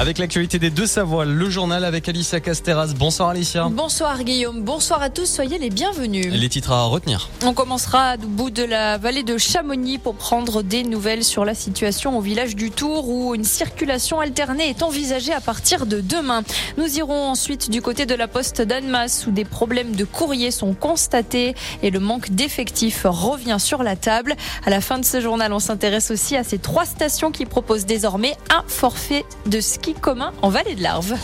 Avec l'actualité des deux Savoie, le journal avec Alicia Casteras. Bonsoir Alicia. Bonsoir Guillaume, bonsoir à tous, soyez les bienvenus. Les titres à retenir. On commencera au bout de la vallée de Chamonix pour prendre des nouvelles sur la situation au village du Tour où une circulation alternée est envisagée à partir de demain. Nous irons ensuite du côté de la poste d'Annemasse où des problèmes de courrier sont constatés et le manque d'effectifs revient sur la table. À la fin de ce journal, on s'intéresse aussi à ces trois stations qui proposent désormais un forfait de ski commun en vallée de l'Arve.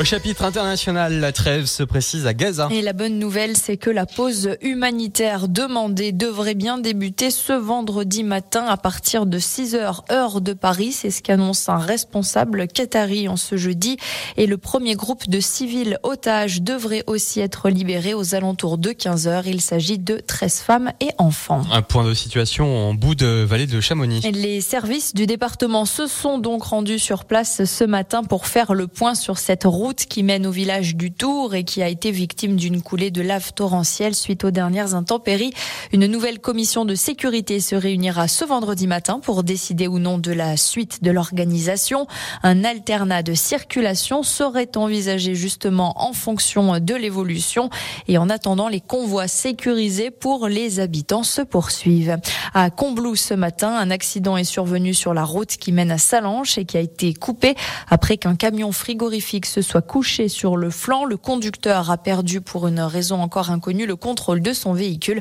Au chapitre international, la trêve se précise à Gaza. Et la bonne nouvelle, c'est que la pause humanitaire demandée devrait bien débuter ce vendredi matin à partir de 6 heures heure de Paris. C'est ce qu'annonce un responsable qatari en ce jeudi. Et le premier groupe de civils otages devrait aussi être libéré aux alentours de 15 heures. Il s'agit de 13 femmes et enfants. Un point de situation en bout de vallée de Chamonix. Les services du département se sont donc rendus sur place ce matin pour faire le point sur cette route qui mène au village du Tour et qui a été victime d'une coulée de lave torrentielle suite aux dernières intempéries. Une nouvelle commission de sécurité se réunira ce vendredi matin pour décider ou non de la suite de l'organisation. Un alternat de circulation serait envisagé justement en fonction de l'évolution et en attendant les convois sécurisés pour les habitants se poursuivent. À Combloux ce matin, un accident est survenu sur la route qui mène à Salanches et qui a été coupé après qu'un camion frigorifique se soit couché sur le flanc. Le conducteur a perdu pour une raison encore inconnue le contrôle de son véhicule.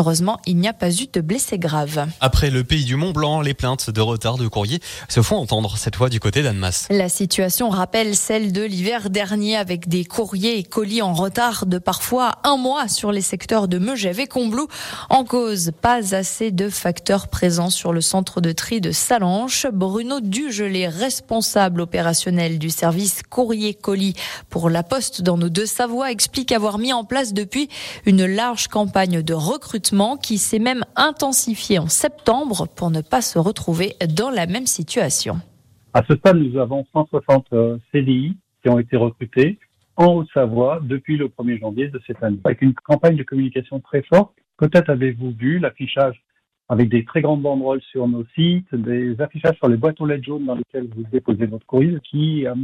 Heureusement, il n'y a pas eu de blessés graves. Après le pays du Mont Blanc, les plaintes de retard de courrier se font entendre cette fois du côté d'Annemasse. La situation rappelle celle de l'hiver dernier avec des courriers et colis en retard de parfois un mois sur les secteurs de Megève et Combloux. En cause, pas assez de facteurs présents sur le centre de tri de Salanches. Bruno Dugelet, responsable opérationnel du service courrier colis pour la Poste dans nos deux Savoies explique avoir mis en place depuis une large campagne de recrutement qui s'est même intensifiée en septembre pour ne pas se retrouver dans la même situation. À ce stade, nous avons 160 euh, CDI qui ont été recrutés en Haute-Savoie depuis le 1er janvier de cette année, avec une campagne de communication très forte. Peut-être avez-vous vu l'affichage avec des très grandes banderoles sur nos sites, des affichages sur les boîtes aux lettres jaunes dans lesquelles vous déposez votre courrier, qui a,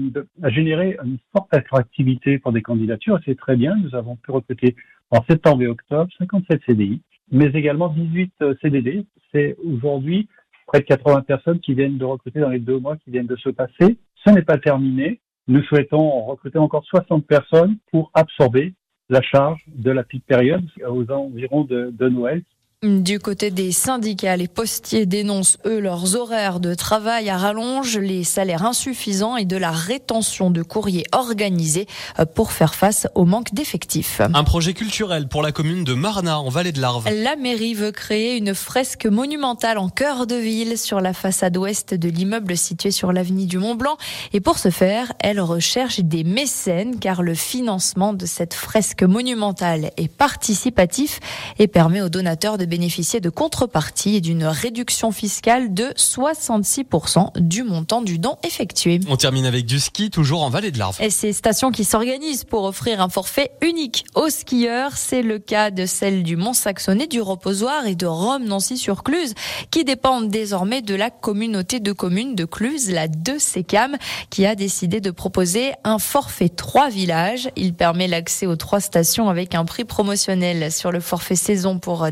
généré une forte attractivité pour des candidatures. C'est très bien. Nous avons pu recruter en septembre et octobre 57 CDI, mais également 18 euh, CDD. C'est aujourd'hui près de 80 personnes qui viennent de recruter dans les deux mois qui viennent de se passer. Ce n'est pas terminé. Nous souhaitons recruter encore 60 personnes pour absorber la charge de la petite période aux environs de, de Noël du côté des syndicats, les postiers dénoncent, eux, leurs horaires de travail à rallonge, les salaires insuffisants et de la rétention de courriers organisés euh, pour faire face au manque d'effectifs. Un projet culturel pour la commune de Marna, en Vallée de l'Arve. La mairie veut créer une fresque monumentale en cœur de ville sur la façade ouest de l'immeuble situé sur l'avenue du Mont-Blanc. Et pour ce faire, elle recherche des mécènes car le financement de cette fresque monumentale est participatif et permet aux donateurs de bénéficier de contrepartie et d'une réduction fiscale de 66% du montant du don effectué. On termine avec du ski, toujours en vallée de l'Arve. Et ces stations qui s'organisent pour offrir un forfait unique aux skieurs, c'est le cas de celle du Mont-Saxonnet, du Reposoir et de Rome-Nancy-sur-Cluse, qui dépendent désormais de la communauté de communes de Cluse, la 2CCAM, qui a décidé de proposer un forfait trois villages. Il permet l'accès aux trois stations avec un prix promotionnel sur le forfait saison pour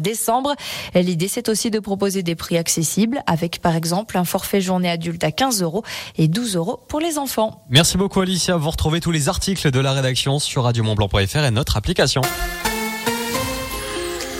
L'idée, c'est aussi de proposer des prix accessibles avec, par exemple, un forfait journée adulte à 15 euros et 12 euros pour les enfants. Merci beaucoup, Alicia. Vous retrouvez tous les articles de la rédaction sur radiomontblanc.fr et notre application.